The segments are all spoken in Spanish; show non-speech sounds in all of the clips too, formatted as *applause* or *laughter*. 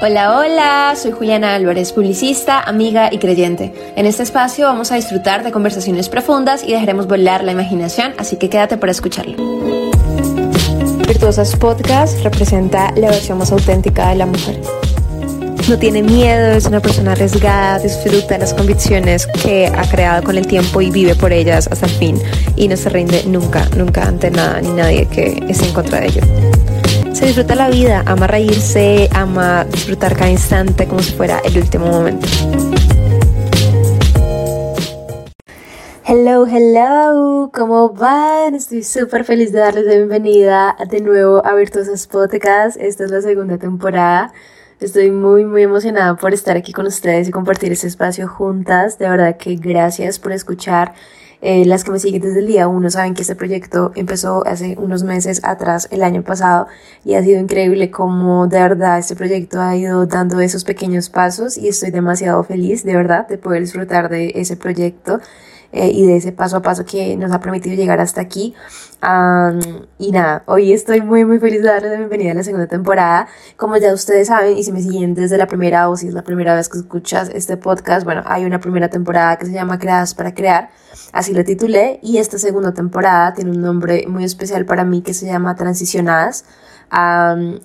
Hola, hola, soy Juliana Álvarez, publicista, amiga y creyente. En este espacio vamos a disfrutar de conversaciones profundas y dejaremos volar la imaginación, así que quédate para escucharlo. Virtuosas Podcast representa la versión más auténtica de la mujer. No tiene miedo, es una persona arriesgada, disfruta de las convicciones que ha creado con el tiempo y vive por ellas hasta el fin y no se rinde nunca, nunca ante nada ni nadie que esté en contra de ello. Se disfruta la vida, ama reírse, ama disfrutar cada instante como si fuera el último momento. Hello, hello, ¿cómo van? Estoy súper feliz de darles la bienvenida de nuevo a Virtuosos Podcast. Esta es la segunda temporada. Estoy muy, muy emocionada por estar aquí con ustedes y compartir este espacio juntas. De verdad que gracias por escuchar eh, las que me siguen desde el día uno saben que este proyecto empezó hace unos meses atrás, el año pasado, y ha sido increíble como de verdad este proyecto ha ido dando esos pequeños pasos y estoy demasiado feliz de verdad de poder disfrutar de ese proyecto. Eh, y de ese paso a paso que nos ha permitido llegar hasta aquí. y nada, hoy estoy muy muy feliz de darles la bienvenida a la segunda temporada. Como ya ustedes saben y si me siguen desde la primera o si es la primera vez que escuchas este podcast, bueno, hay una primera temporada que se llama Creadas para Crear, así lo titulé, y esta segunda temporada tiene un nombre muy especial para mí que se llama Transicionadas.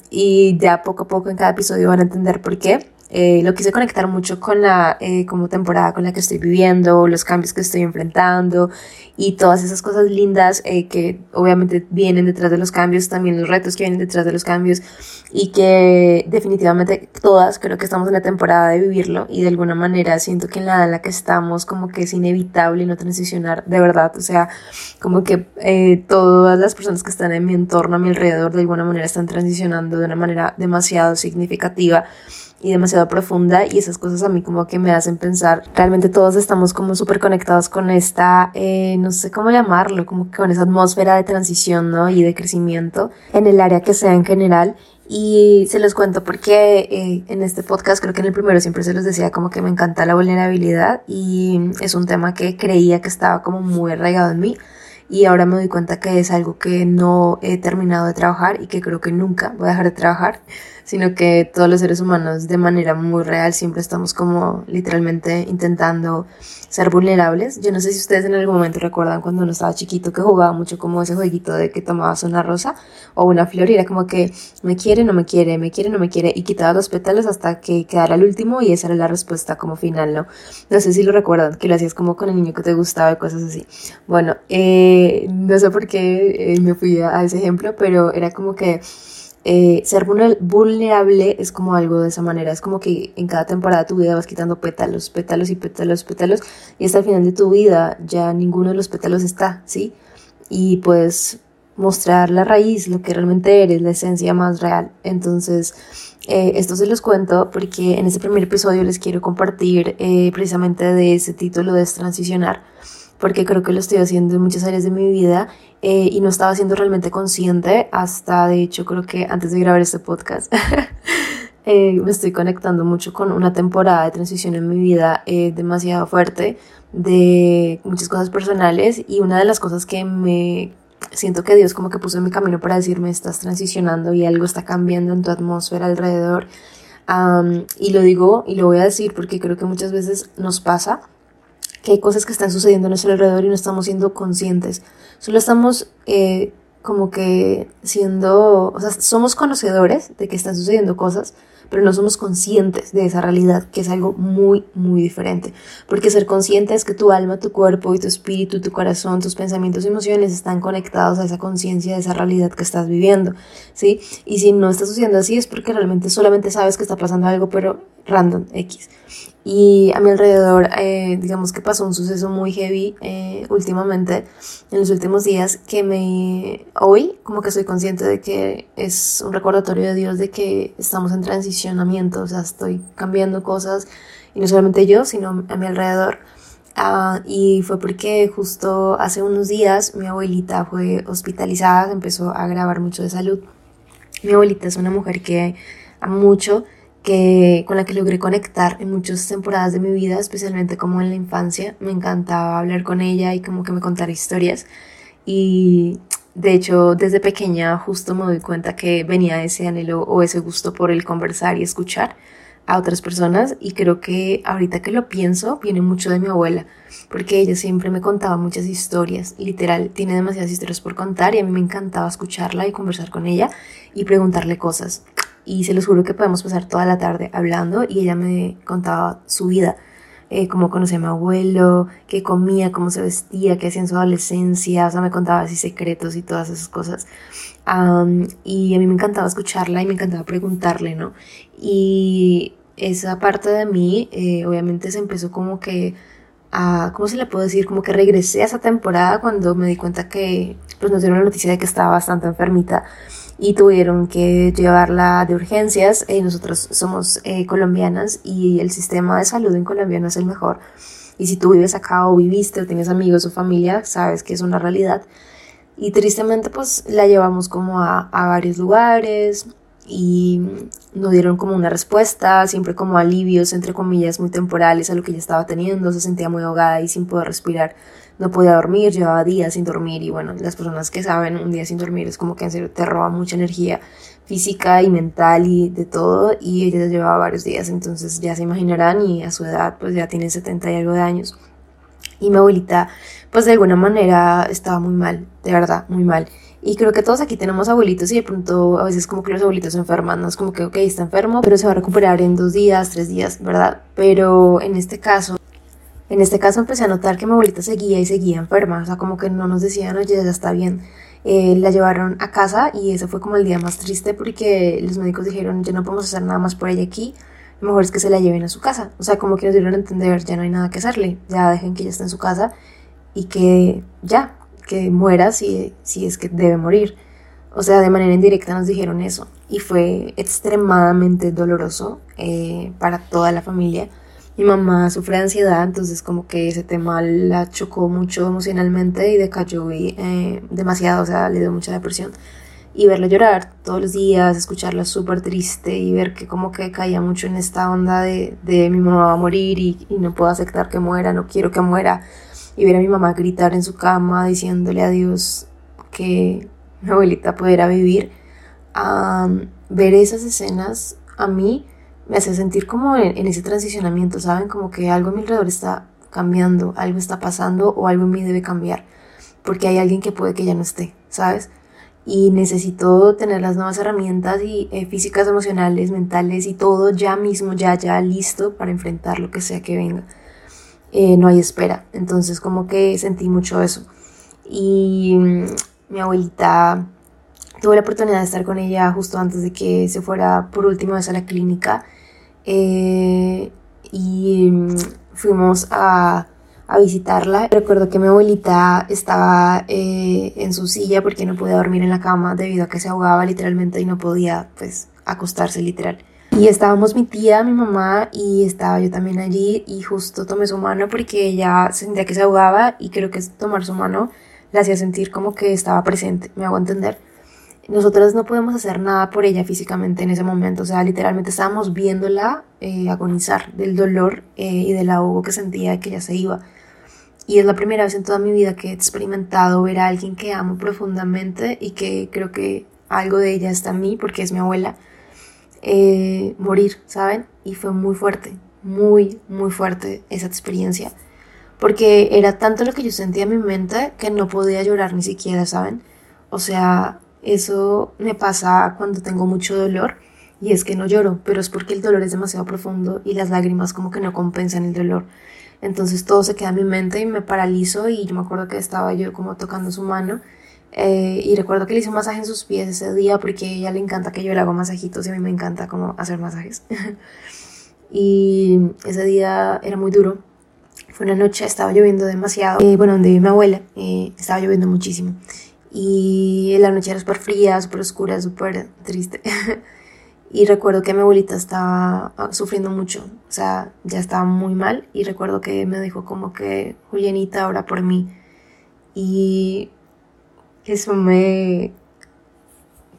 y de a poco a poco en cada episodio van a entender por qué. Eh, lo quise conectar mucho con la eh, como temporada con la que estoy viviendo, los cambios que estoy enfrentando y todas esas cosas lindas eh, que obviamente vienen detrás de los cambios, también los retos que vienen detrás de los cambios y que definitivamente todas creo que estamos en la temporada de vivirlo y de alguna manera siento que en la edad en la que estamos como que es inevitable no transicionar de verdad, o sea, como que todas las personas que están en mi entorno, a mi alrededor, de alguna manera están transicionando de una manera demasiado significativa y demasiado profunda y esas cosas a mí como que me hacen pensar, realmente todos estamos como súper conectados con esta, eh, no sé cómo llamarlo, como que con esa atmósfera de transición, ¿no? Y de crecimiento en el área que sea en general. Y se los cuento porque eh, en este podcast, creo que en el primero siempre se los decía como que me encanta la vulnerabilidad y es un tema que creía que estaba como muy arraigado en mí y ahora me doy cuenta que es algo que no he terminado de trabajar y que creo que nunca voy a dejar de trabajar sino que todos los seres humanos de manera muy real siempre estamos como literalmente intentando ser vulnerables. Yo no sé si ustedes en algún momento recuerdan cuando uno estaba chiquito que jugaba mucho como ese jueguito de que tomabas una rosa o una flor y era como que me quiere, no me quiere, me quiere, no me quiere y quitabas los pétalos hasta que quedara el último y esa era la respuesta como final, ¿no? No sé si lo recuerdan, que lo hacías como con el niño que te gustaba y cosas así. Bueno, eh, no sé por qué eh, me fui a ese ejemplo, pero era como que eh, ser vulnerable es como algo de esa manera, es como que en cada temporada de tu vida vas quitando pétalos, pétalos y pétalos, pétalos, y hasta el final de tu vida ya ninguno de los pétalos está, ¿sí? Y puedes mostrar la raíz, lo que realmente eres, la esencia más real. Entonces, eh, esto se los cuento porque en este primer episodio les quiero compartir eh, precisamente de ese título de transicionar porque creo que lo estoy haciendo en muchas áreas de mi vida eh, y no estaba siendo realmente consciente hasta, de hecho, creo que antes de grabar este podcast. *laughs* Eh, me estoy conectando mucho con una temporada de transición en mi vida eh, demasiado fuerte de muchas cosas personales y una de las cosas que me siento que Dios como que puso en mi camino para decirme estás transicionando y algo está cambiando en tu atmósfera alrededor y lo digo y lo voy a decir porque creo que muchas veces nos pasa que hay cosas que están sucediendo a nuestro alrededor y no estamos siendo conscientes. Solo estamos eh, como que siendo, o sea, somos conocedores de que están sucediendo cosas, pero no somos conscientes de esa realidad, que es algo muy, muy diferente. Porque ser consciente es que tu alma, tu cuerpo y tu espíritu, tu corazón, tus pensamientos y emociones están conectados a esa conciencia de esa realidad que estás viviendo, ¿sí? Y si no está sucediendo así es porque realmente solamente sabes que está pasando algo, pero random, X. Y a mi alrededor, eh, digamos que pasó un suceso muy heavy eh, últimamente, en los últimos días, que me, hoy como que soy consciente de que es un recordatorio de Dios de que estamos en transicionamiento, o sea, estoy cambiando cosas, y no solamente yo, sino a mi alrededor. Ah, y fue porque justo hace unos días mi abuelita fue hospitalizada, empezó a grabar mucho de salud. Mi abuelita es una mujer que a mucho que, con la que logré conectar en muchas temporadas de mi vida, especialmente como en la infancia. Me encantaba hablar con ella y como que me contara historias. Y de hecho, desde pequeña justo me doy cuenta que venía ese anhelo o ese gusto por el conversar y escuchar a otras personas y creo que ahorita que lo pienso viene mucho de mi abuela porque ella siempre me contaba muchas historias literal tiene demasiadas historias por contar y a mí me encantaba escucharla y conversar con ella y preguntarle cosas y se los juro que podemos pasar toda la tarde hablando y ella me contaba su vida eh, cómo conocía a mi abuelo, qué comía, cómo se vestía, qué hacía en su adolescencia, o sea, me contaba así secretos y todas esas cosas. y a mí me encantaba escucharla y me encantaba preguntarle, ¿no? Y esa parte de mí, eh, obviamente se empezó como que a, ¿cómo se le puedo decir? Como que regresé a esa temporada cuando me di cuenta que, pues nos dieron la noticia de que estaba bastante enfermita y tuvieron que llevarla de urgencias. Eh, nosotros somos eh, colombianas y el sistema de salud en Colombia no es el mejor. Y si tú vives acá o viviste o tienes amigos o familia, sabes que es una realidad. Y tristemente pues la llevamos como a, a varios lugares y no dieron como una respuesta, siempre como alivios, entre comillas, muy temporales a lo que ella estaba teniendo, se sentía muy ahogada y sin poder respirar. No podía dormir, llevaba días sin dormir y bueno, las personas que saben un día sin dormir es como que te roba mucha energía física y mental y de todo y ella llevaba varios días, entonces ya se imaginarán y a su edad pues ya tiene 70 y algo de años y mi abuelita pues de alguna manera estaba muy mal, de verdad, muy mal. Y creo que todos aquí tenemos abuelitos y de pronto a veces como que los abuelitos se enferman, no es como que, ok, está enfermo, pero se va a recuperar en dos días, tres días, ¿verdad? Pero en este caso en este caso empecé a notar que mi abuelita seguía y seguía enferma, o sea, como que no nos decían, oye, ya está bien. Eh, la llevaron a casa y ese fue como el día más triste porque los médicos dijeron, ya no podemos hacer nada más por ella aquí, mejor es que se la lleven a su casa. O sea, como que dieron a entender, ya no hay nada que hacerle, ya dejen que ella esté en su casa y que ya, que muera si, si es que debe morir. O sea, de manera indirecta nos dijeron eso y fue extremadamente doloroso eh, para toda la familia mi mamá sufre de ansiedad, entonces como que ese tema la chocó mucho emocionalmente y decayó y, eh, demasiado, o sea, le dio mucha depresión. Y verla llorar todos los días, escucharla súper triste y ver que como que caía mucho en esta onda de, de mi mamá va a morir y, no puedo aceptar que muera, no quiero que muera. Y ver a mi mamá gritar en su cama diciéndole a Dios que mi abuelita pudiera vivir. ver esas escenas a mí me hace sentir como en, ese transicionamiento, ¿saben? Como que algo a mi alrededor está cambiando, algo está pasando o algo en mí debe cambiar, porque hay alguien que puede que ya no esté, ¿sabes? Y necesito tener las nuevas herramientas y eh, físicas, emocionales, mentales y todo ya mismo, ya, ya listo para enfrentar lo que sea que venga. Eh, no hay espera. Entonces como que sentí mucho eso. Y mm, mi abuelita tuve la oportunidad de estar con ella justo antes de que se fuera por última vez a la clínica eh, y mm, fuimos a, a, visitarla. Recuerdo que mi abuelita estaba eh, en su silla porque no podía dormir en la cama debido a que se ahogaba literalmente y no podía pues acostarse literal. Y estábamos mi tía, mi mamá y estaba yo también allí y justo tomé su mano porque ella sentía que se ahogaba y creo que tomar su mano la hacía sentir como que estaba presente, me hago entender nosotros no podemos hacer nada por ella físicamente en ese momento, o sea, literalmente estábamos viéndola eh, agonizar del dolor eh, y del ahogo que sentía que ella se iba. Y es la primera vez en toda mi vida que he experimentado ver a alguien que amo profundamente y que creo que algo de ella está en mí porque es mi abuela, eh, morir, ¿saben? Y fue muy fuerte, muy, muy fuerte esa experiencia. Porque era tanto lo que yo sentía en mi mente que no podía llorar ni siquiera, ¿saben? O sea, eso me pasa cuando tengo mucho dolor y es que no lloro, pero es porque el dolor es demasiado profundo y las lágrimas como que no compensan el dolor. Entonces todo se queda en mi mente y me paralizo y yo me acuerdo que estaba yo como tocando su mano eh, y recuerdo que le hice un masaje en sus pies ese día porque a ella le encanta que yo le haga masajitos y a mí me encanta como hacer masajes. *laughs* y ese día era muy duro. Fue una noche, estaba lloviendo demasiado. Eh, bueno, donde vive mi abuela, eh, estaba lloviendo muchísimo y la noche era súper fría, súper oscura, súper triste. *laughs* y recuerdo que mi abuelita estaba ah, sufriendo mucho, o sea, ya estaba muy mal y recuerdo que me dijo como que, Julianita, ora por mí. Y eso me,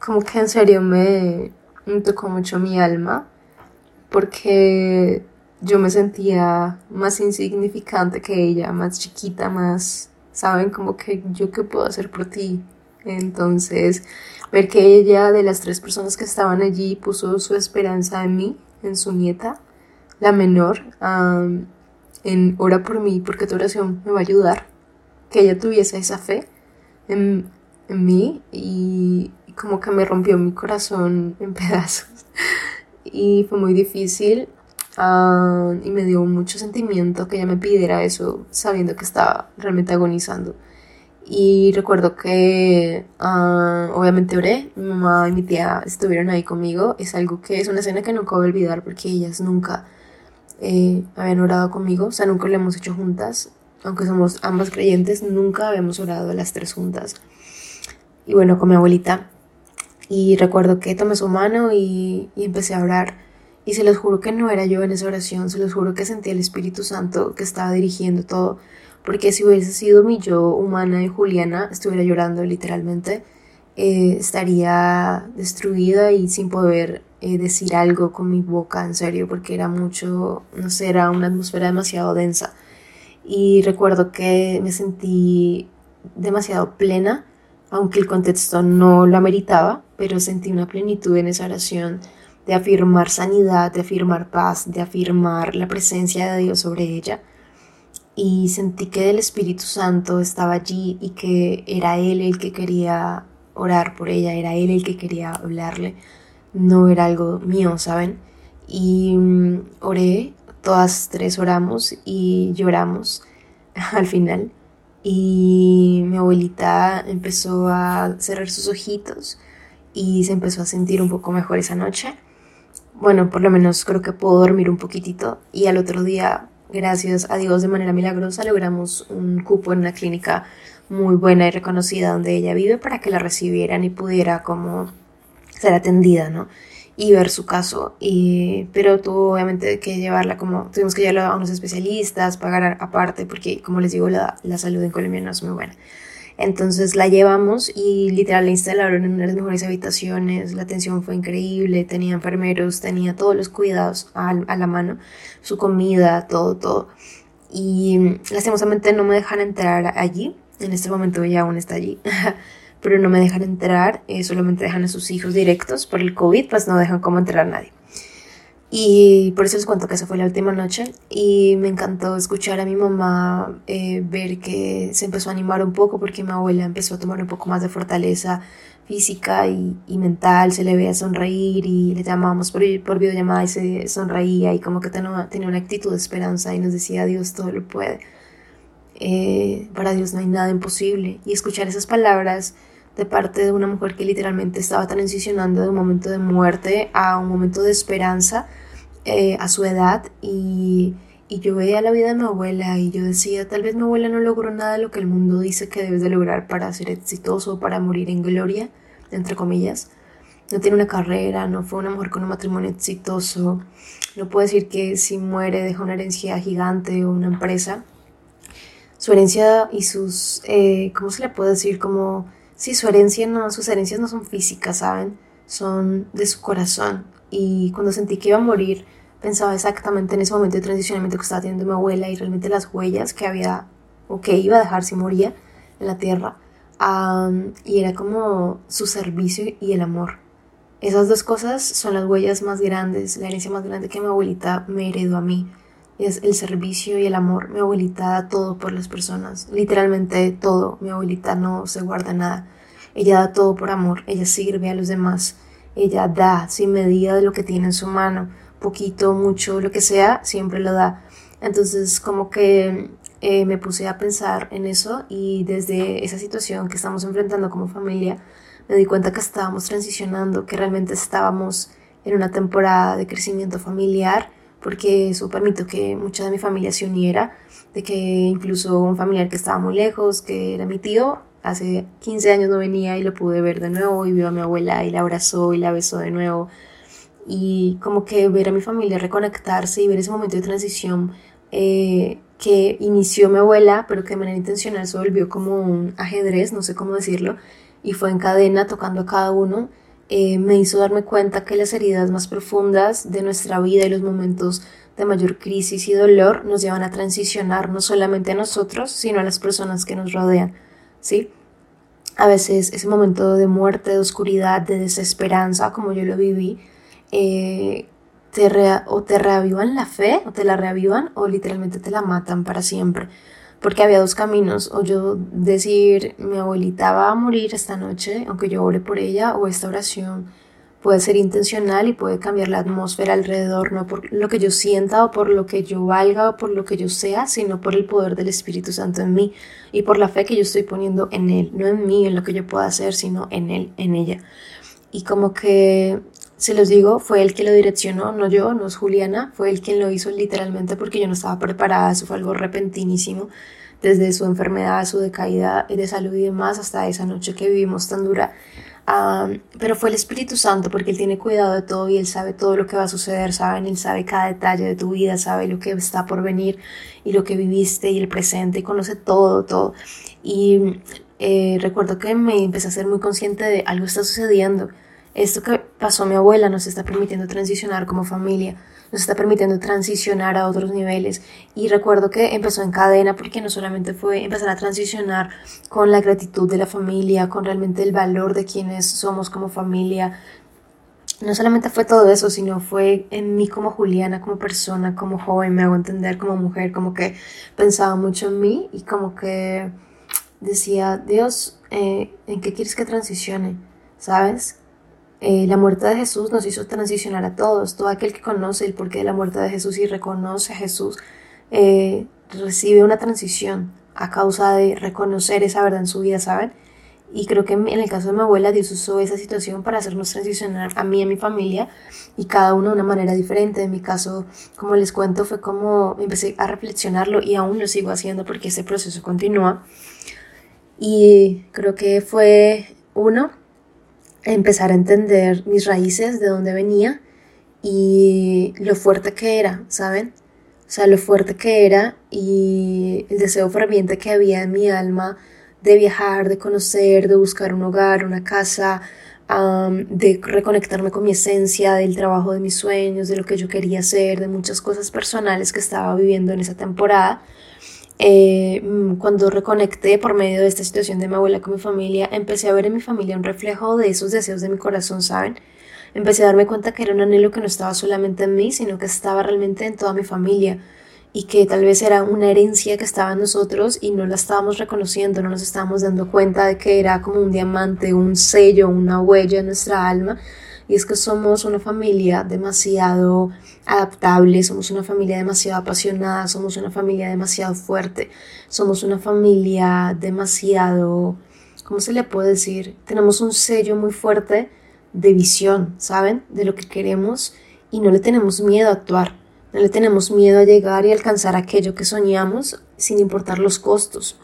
como que en serio me, me tocó mucho mi alma, porque yo me sentía más insignificante que ella, más chiquita, más ¿saben? Como que yo qué puedo hacer por ti. Entonces, ver que ella, de las tres personas que estaban allí, puso su esperanza en mí, en su nieta, la menor, en ora por mí, porque tu oración me va a ayudar. Que ella tuviese esa fe en, en mí y, como que me rompió mi corazón en *laughs* pedazos. y fue muy difícil y me dio mucho sentimiento que ella me pidiera eso sabiendo que estaba realmente agonizando. Y recuerdo que ah, obviamente oré, mi mamá y mi tía estuvieron ahí conmigo. Es algo que es una escena que nunca voy a olvidar porque ellas nunca eh, habían orado conmigo, o sea, nunca lo hemos hecho juntas. Aunque somos ambas creyentes, nunca habíamos orado las tres juntas. Y bueno, con mi abuelita. Y recuerdo que tomé su mano y, y empecé a orar. Y se los juro que no era yo en esa oración, se los juro que sentía el Espíritu Santo que estaba dirigiendo todo porque si hubiese sido mi yo humana y Juliana, estuviera llorando literalmente, eh, estaría destruida y sin poder eh, decir algo con mi boca, en serio, porque era mucho, no sé, era una atmósfera demasiado densa. Y recuerdo que me sentí demasiado plena, aunque el contexto no lo ameritaba, pero sentí una plenitud en esa oración de afirmar sanidad, de afirmar paz, de afirmar la presencia de Dios sobre ella y sentí que el Espíritu Santo estaba allí y que era Él el que quería orar por ella, era Él el que quería hablarle, no era algo mío, ¿saben? Y mm, oré, todas tres oramos y lloramos *laughs* al final. Y mi abuelita empezó a cerrar sus ojitos y se empezó a sentir un poco mejor esa noche. Bueno, por lo menos creo que puedo dormir un poquitito y al otro día gracias a Dios de manera milagrosa logramos un cupo en una clínica muy buena y reconocida donde ella vive para que la recibieran y pudiera como ser atendida, ¿no? Y ver su caso. Y, pero tuvo obviamente que llevarla como, tuvimos que llevarla a unos especialistas, pagar aparte, porque como les digo, la, la salud en Colombia no es muy buena. Entonces la llevamos y literal la instalaron en una de las mejores habitaciones, la atención fue increíble, tenía enfermeros, tenía todos los cuidados a, a la mano, su comida, todo, todo. Y lastimosamente no me dejan entrar allí, en este momento ella aún está allí, *laughs* pero no me dejan entrar, eh, solamente dejan a sus hijos directos por el COVID, pues no dejan como entrar a nadie. Y por eso les cuento que esa fue la última noche. Y me encantó escuchar a mi mamá eh, ver que se empezó a animar un poco porque mi abuela empezó a tomar un poco más de fortaleza física y, mental, se le veía sonreír y le llamábamos por, por videollamada y se sonreía y como que tenía una actitud de esperanza y nos decía Dios todo lo puede. Eh, para Dios no hay nada imposible y escuchar esas palabras de parte de una mujer que literalmente estaba transicionando de un momento de muerte a un momento de esperanza eh, a su edad y, y, yo veía la vida de mi abuela y yo decía, tal vez mi abuela no logró nada de lo que el mundo dice que debes de lograr para ser exitoso, para morir en gloria, entre comillas. No tiene una carrera, no fue una mujer con un matrimonio exitoso, no puedo decir que si muere deja una herencia gigante o una empresa. Su herencia y sus, eh, ¿cómo se le puede decir? Como Sí, su herencia no, sus herencias no son físicas, ¿saben? Son de su corazón. Y cuando sentí que iba a morir, pensaba exactamente en ese momento de transicionamiento que estaba teniendo mi abuela y realmente las huellas que había o que iba a dejar si moría en la tierra. y era como su servicio y el amor. Esas dos cosas son las huellas más grandes, la herencia más grande que mi abuelita me heredó a mí es el servicio y el amor. Mi abuelita da todo por las personas, literalmente todo. Mi abuelita no se guarda nada. Ella da todo por amor, ella sirve a los demás, ella da sin medida de lo que tiene en su mano, poquito, mucho, lo que sea, siempre lo da. Entonces como que eh, me puse a pensar en eso y desde esa situación que estamos enfrentando como familia, me di cuenta que estábamos transicionando, que realmente estábamos en una temporada de crecimiento familiar porque eso permitió que mucha de mi familia se uniera, de que incluso un familiar que estaba muy lejos, que era mi tío, hace 15 años no venía y lo pude ver de nuevo y vio a mi abuela y la abrazó y la besó de nuevo. Y como que ver a mi familia reconectarse y ver ese momento de transición eh, que inició mi abuela, pero que de manera intencional se volvió como un ajedrez, no sé cómo decirlo, y fue en cadena tocando a cada uno eh, me hizo darme cuenta que las heridas más profundas de nuestra vida y los momentos de mayor crisis y dolor nos llevan a transicionar no solamente a nosotros, sino a las personas que nos rodean, ¿sí? A veces ese momento de muerte, de oscuridad, de desesperanza, como yo lo viví, eh, te o te reavivan la fe, o te la reavivan, o literalmente te la matan para siempre. Porque había dos caminos, o yo decir, mi abuelita va a morir esta noche, aunque yo ore por ella, o esta oración puede ser intencional y puede cambiar la atmósfera alrededor, no por lo que yo sienta o por lo que yo valga o por lo que yo sea, sino por el poder del Espíritu Santo en mí y por la fe que yo estoy poniendo en Él, no en mí, en lo que yo pueda hacer, sino en Él, en ella. Y como que, se los digo, fue Él que lo direccionó, no yo, no es Juliana, fue Él quien lo hizo literalmente porque yo no estaba preparada, eso fue algo repentinísimo desde su enfermedad, su decaída de salud y demás, hasta esa noche que vivimos tan dura pero fue el Espíritu Santo porque Él tiene cuidado de todo y Él sabe todo lo que va a suceder, ¿saben? Él sabe cada detalle de tu vida, sabe lo que está por venir y lo que viviste y el presente y conoce todo, todo. Y eh, recuerdo que me empecé a ser muy consciente de algo está sucediendo. Esto que pasó a mi abuela nos está permitiendo transicionar como familia nos está permitiendo transicionar a otros niveles. Y recuerdo que empezó en cadena porque no solamente fue empezar a transicionar con la gratitud de la familia, con realmente el valor de quienes somos como familia. No solamente fue todo eso, sino fue en mí como Juliana, como persona, como joven, me hago entender como mujer, como que pensaba mucho en mí y como que decía, Dios, eh, ¿en qué quieres que transicione? ¿Sabes? Eh, la muerte de Jesús nos hizo transicionar a todos. Todo aquel que conoce el porqué de la muerte de Jesús y reconoce a Jesús eh, recibe una transición a causa de reconocer esa verdad en su vida, ¿saben? Y creo que en el caso de mi abuela, Dios usó esa situación para hacernos transicionar a mí y a mi familia y cada uno de una manera diferente. En mi caso, como les cuento, fue como empecé a reflexionarlo y aún lo sigo haciendo porque ese proceso continúa. Y creo que fue uno, empezar a entender mis raíces, de dónde venía y lo fuerte que era, ¿saben? O sea, lo fuerte que era y el deseo ferviente que había en mi alma de viajar, de conocer, de buscar un hogar, una casa, de reconectarme con mi esencia, del trabajo de mis sueños, de lo que yo quería hacer, de muchas cosas personales que estaba viviendo en esa temporada. Eh, mm, cuando reconecté por medio de esta situación de mi abuela con mi familia, empecé a ver en mi familia un reflejo de esos deseos de mi corazón, ¿saben? Empecé a darme cuenta que era un anhelo que no estaba solamente en mí, sino que estaba realmente en toda mi familia y que tal vez era una herencia que estaba en nosotros y no la estábamos reconociendo, no nos estábamos dando cuenta de que era como un diamante, un sello, una huella en nuestra alma. Y es que somos una familia demasiado adaptable, somos una familia demasiado apasionada, somos una familia demasiado fuerte, somos una familia demasiado, ¿cómo se le puede decir? Tenemos un sello muy fuerte de visión, ¿saben? De lo que queremos y no le tenemos miedo a actuar, no le tenemos miedo a llegar y alcanzar aquello que soñamos sin importar los costos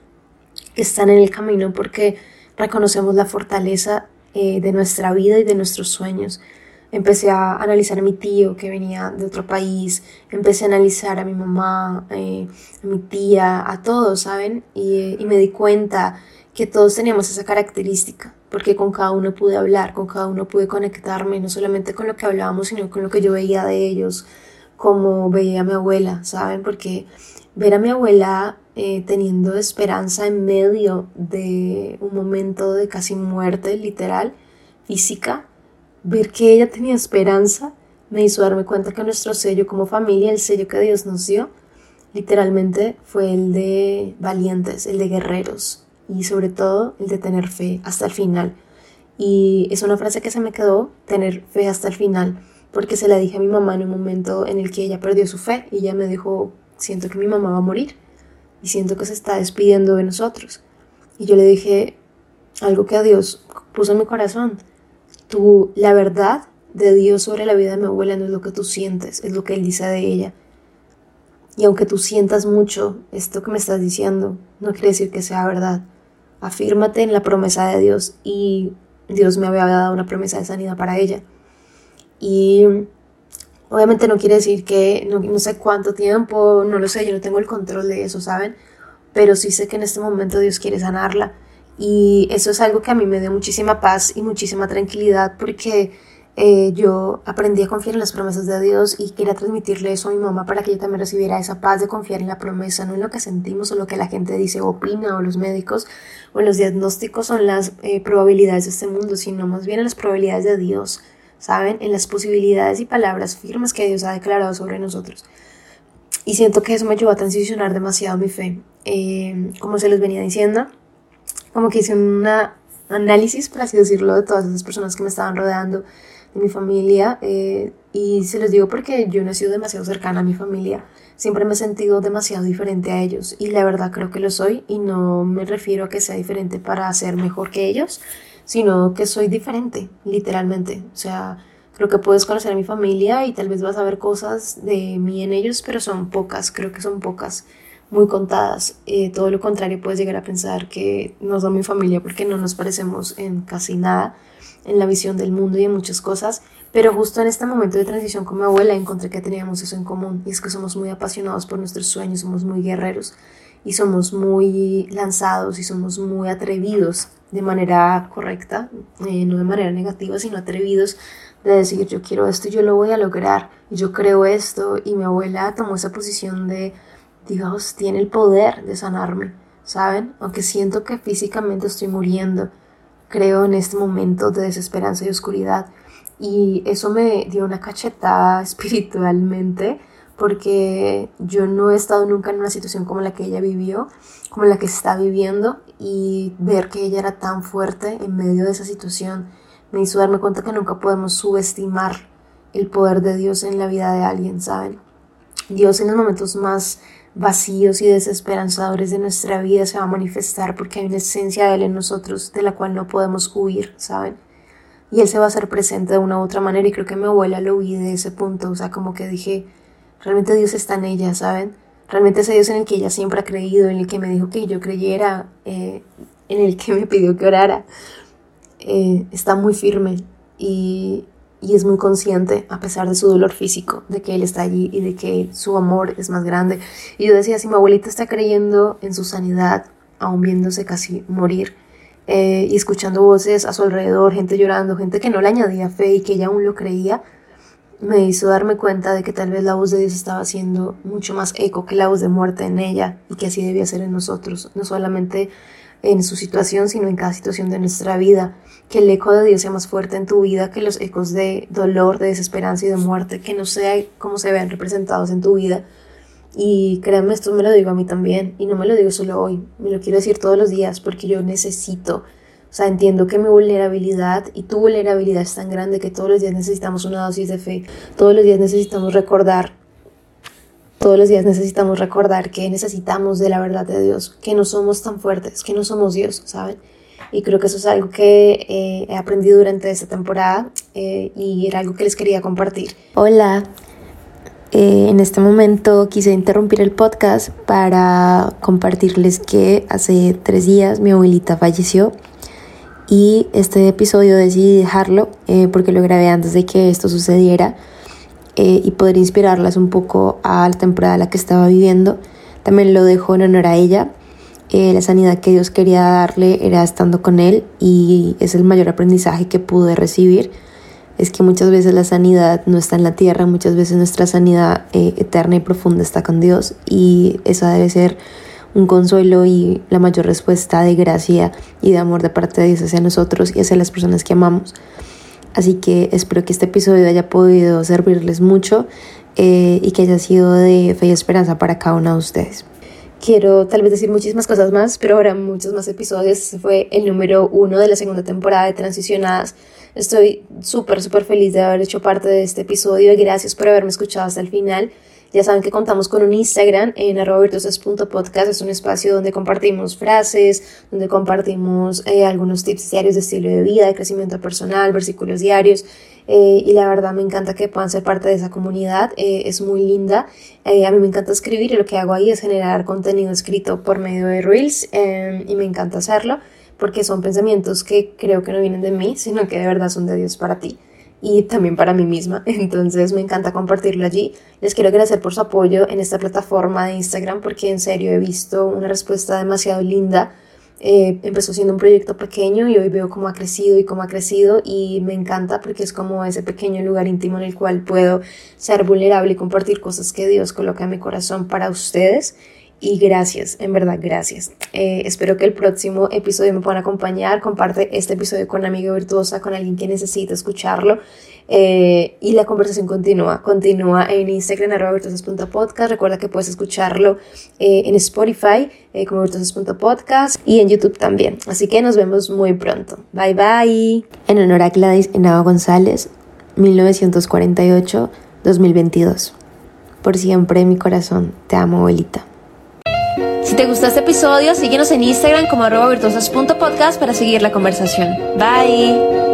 están en el camino porque reconocemos la fortaleza eh, de nuestra vida y de nuestros sueños empecé a analizar a mi tío que venía de otro país, empecé a analizar a mi mamá, eh, a mi tía, a todos, ¿saben? Y, y, me di cuenta que todos teníamos esa característica, porque con cada uno pude hablar, con cada uno pude conectarme, no solamente con lo que hablábamos, sino con lo que yo veía de ellos, como veía a mi abuela, ¿saben? Porque ver a mi abuela eh, teniendo esperanza en medio de un momento de casi muerte literal, física, Ver que ella tenía esperanza me hizo darme cuenta que nuestro sello como familia, el sello que Dios nos dio, literalmente fue el de valientes, el de guerreros y sobre todo el de tener fe hasta el final. Y es una frase que se me quedó, tener fe hasta el final, porque se la dije a mi mamá en un momento en el que ella perdió su fe y ella me dijo, siento que mi mamá va a morir y siento que se está despidiendo de nosotros. Y yo le dije algo que a Dios puso en mi corazón Tú, la verdad de Dios sobre la vida de mi abuela no es lo que tú sientes, es lo que Él dice de ella. Y aunque tú sientas mucho esto que me estás diciendo, no quiere decir que sea verdad. Afírmate en la promesa de Dios y Dios me había dado una promesa de sanidad para ella. Y obviamente no quiere decir que no, sé cuánto tiempo, no lo sé, yo no tengo el control de eso, ¿saben? Pero sí sé que en este momento Dios quiere sanarla Y eso es algo que a mí me dio muchísima paz y muchísima tranquilidad porque eh, yo aprendí a confiar en las promesas de Dios y quería transmitirle eso a mi mamá para que ella también recibiera esa paz de confiar en la promesa, no en lo que sentimos o lo que la gente dice o opina o los médicos o los diagnósticos o las eh, probabilidades de este mundo, sino más bien en las probabilidades de Dios, ¿saben? En las posibilidades y palabras firmes que Dios ha declarado sobre nosotros. Y siento que eso me ayudó a transicionar demasiado mi fe. Eh, como se les venía diciendo, como que hice un análisis, por así decirlo, de todas esas personas que me estaban rodeando de mi familia eh, y se los digo porque yo no he sido demasiado cercana a mi familia, siempre me he sentido demasiado diferente a ellos y la verdad creo que lo soy y no me refiero a que sea diferente para ser mejor que ellos, sino que soy diferente, literalmente, o sea, creo que puedes conocer a mi familia y tal vez vas a ver cosas de mí en ellos, pero son pocas, creo que son pocas muy contadas. Eh, todo lo contrario, puedes llegar a pensar que no son mi familia porque no nos parecemos en casi nada en la visión del mundo y en muchas cosas, pero justo en este momento de transición con mi abuela encontré que teníamos eso en común y es que somos muy apasionados por nuestros sueños, somos muy guerreros y somos muy lanzados y somos muy atrevidos de manera correcta, eh, no de manera negativa, sino atrevidos de decir yo quiero esto y yo lo voy a lograr yo creo esto y mi abuela tomó esa posición de Dios tiene el poder de sanarme, ¿saben? Aunque siento que físicamente estoy muriendo, creo en este momento de desesperanza y oscuridad. Y eso me dio una cachetada *laughs* espiritualmente porque yo no he estado nunca en una situación como la que ella vivió, como la que está viviendo y ver que ella era tan fuerte en medio de esa situación me hizo darme cuenta que nunca podemos subestimar el poder de Dios en la vida de alguien, ¿saben? Dios en los momentos más vacíos y desesperanzadores de nuestra vida se va a manifestar porque hay una esencia de Él en nosotros de la cual no podemos huir, ¿saben? Y Él se va a hacer presente de una u otra manera y creo que mi abuela lo vi de ese punto, o sea, como que dije, realmente Dios está en ella, ¿saben? Realmente ese Dios en el que ella siempre ha creído, en el que me dijo que yo creyera, eh, en el que me pidió que orara, eh, está muy firme y, y es muy consciente, a pesar de su dolor físico, de que él está allí y de que su amor es más grande. Y yo decía, si mi abuelita está creyendo en su sanidad, aún viéndose casi morir, eh, y escuchando voces a su alrededor, gente llorando, gente que no le añadía fe y que ella aún lo creía, me hizo darme cuenta de que tal vez la voz de Dios estaba haciendo mucho más eco que la voz de muerte en ella y que así debía ser en nosotros, no solamente en su situación, sino en cada situación de nuestra vida. Que el eco de Dios sea más fuerte en tu vida que los ecos de dolor, de desesperanza y de muerte, que no sea como se vean representados en tu vida. Y créanme, esto me lo digo a mí también, y no me lo digo solo hoy, me lo quiero decir todos los días porque yo necesito, o sea, entiendo que mi vulnerabilidad y tu vulnerabilidad es tan grande que todos los días necesitamos una dosis de fe, todos los días necesitamos recordar todos los días necesitamos recordar que necesitamos de la verdad de Dios, que no somos tan fuertes, que no somos Dios, ¿saben? Y creo que eso es algo que eh, he aprendido durante esta temporada eh, y era algo que les quería compartir. Hola, eh, en este momento quise interrumpir el podcast para compartirles que hace tres días mi abuelita falleció y este episodio decidí dejarlo porque lo grabé antes de que esto sucediera eh, y poder inspirarlas un poco a la temporada la que estaba viviendo. También lo dejo en honor a ella. Eh, la sanidad que Dios quería darle era estando con Él y es el mayor aprendizaje que pude recibir. Es que muchas veces la sanidad no está en la tierra, muchas veces nuestra sanidad eh, eterna y profunda está con Dios y esa debe ser un consuelo y la mayor respuesta de gracia y de amor de parte de Dios hacia nosotros y hacia las personas que amamos. Así que espero que este episodio haya podido servirles mucho eh, y que haya sido de fe y esperanza para cada uno de ustedes. Quiero tal vez decir muchísimas cosas más, pero habrá muchos más episodios. Este fue el número uno de la segunda temporada de Transicionadas. Estoy súper, súper feliz de haber hecho parte de este episodio y gracias por haberme escuchado hasta el final. Ya saben que contamos con un Instagram en arrobavirtuosas.podcast. Es un espacio donde compartimos frases, donde compartimos eh, algunos tips diarios de estilo de vida, de crecimiento personal, versículos diarios. Eh, y la verdad me encanta que puedan ser parte de esa comunidad. Eh, es muy linda. a mí me encanta escribir y lo que hago ahí es generar contenido escrito por medio de Reels y me encanta hacerlo porque son pensamientos que creo que no vienen de mí, sino que de verdad son de Dios para ti y también para mí misma. *laughs* Entonces me encanta compartirlo allí. Les quiero agradecer por su apoyo en esta plataforma de Instagram porque en serio he visto una respuesta demasiado linda Eh, empezó siendo un proyecto pequeño y hoy veo cómo ha crecido y cómo ha crecido y me encanta porque es como ese pequeño lugar íntimo en el cual puedo ser vulnerable y compartir cosas que Dios coloca en mi corazón para ustedes. Y gracias, en verdad, gracias. Eh, espero que el próximo episodio me puedan acompañar. Comparte este episodio con una amiga virtuosa, con alguien que necesita escucharlo. Eh, y la conversación continúa, continúa en Instagram, arroba virtuosas.podcast. Recuerda que puedes escucharlo eh, en Spotify, como virtuosas.podcast, y en YouTube también. Así que nos vemos muy pronto. Bye bye. En honor a Gladys Henao González, 1948-2022. Por siempre mi corazón, te amo, abuelita. Si te gustó este episodio, síguenos en Instagram como arroba virtuosas.podcast para seguir la conversación. Bye.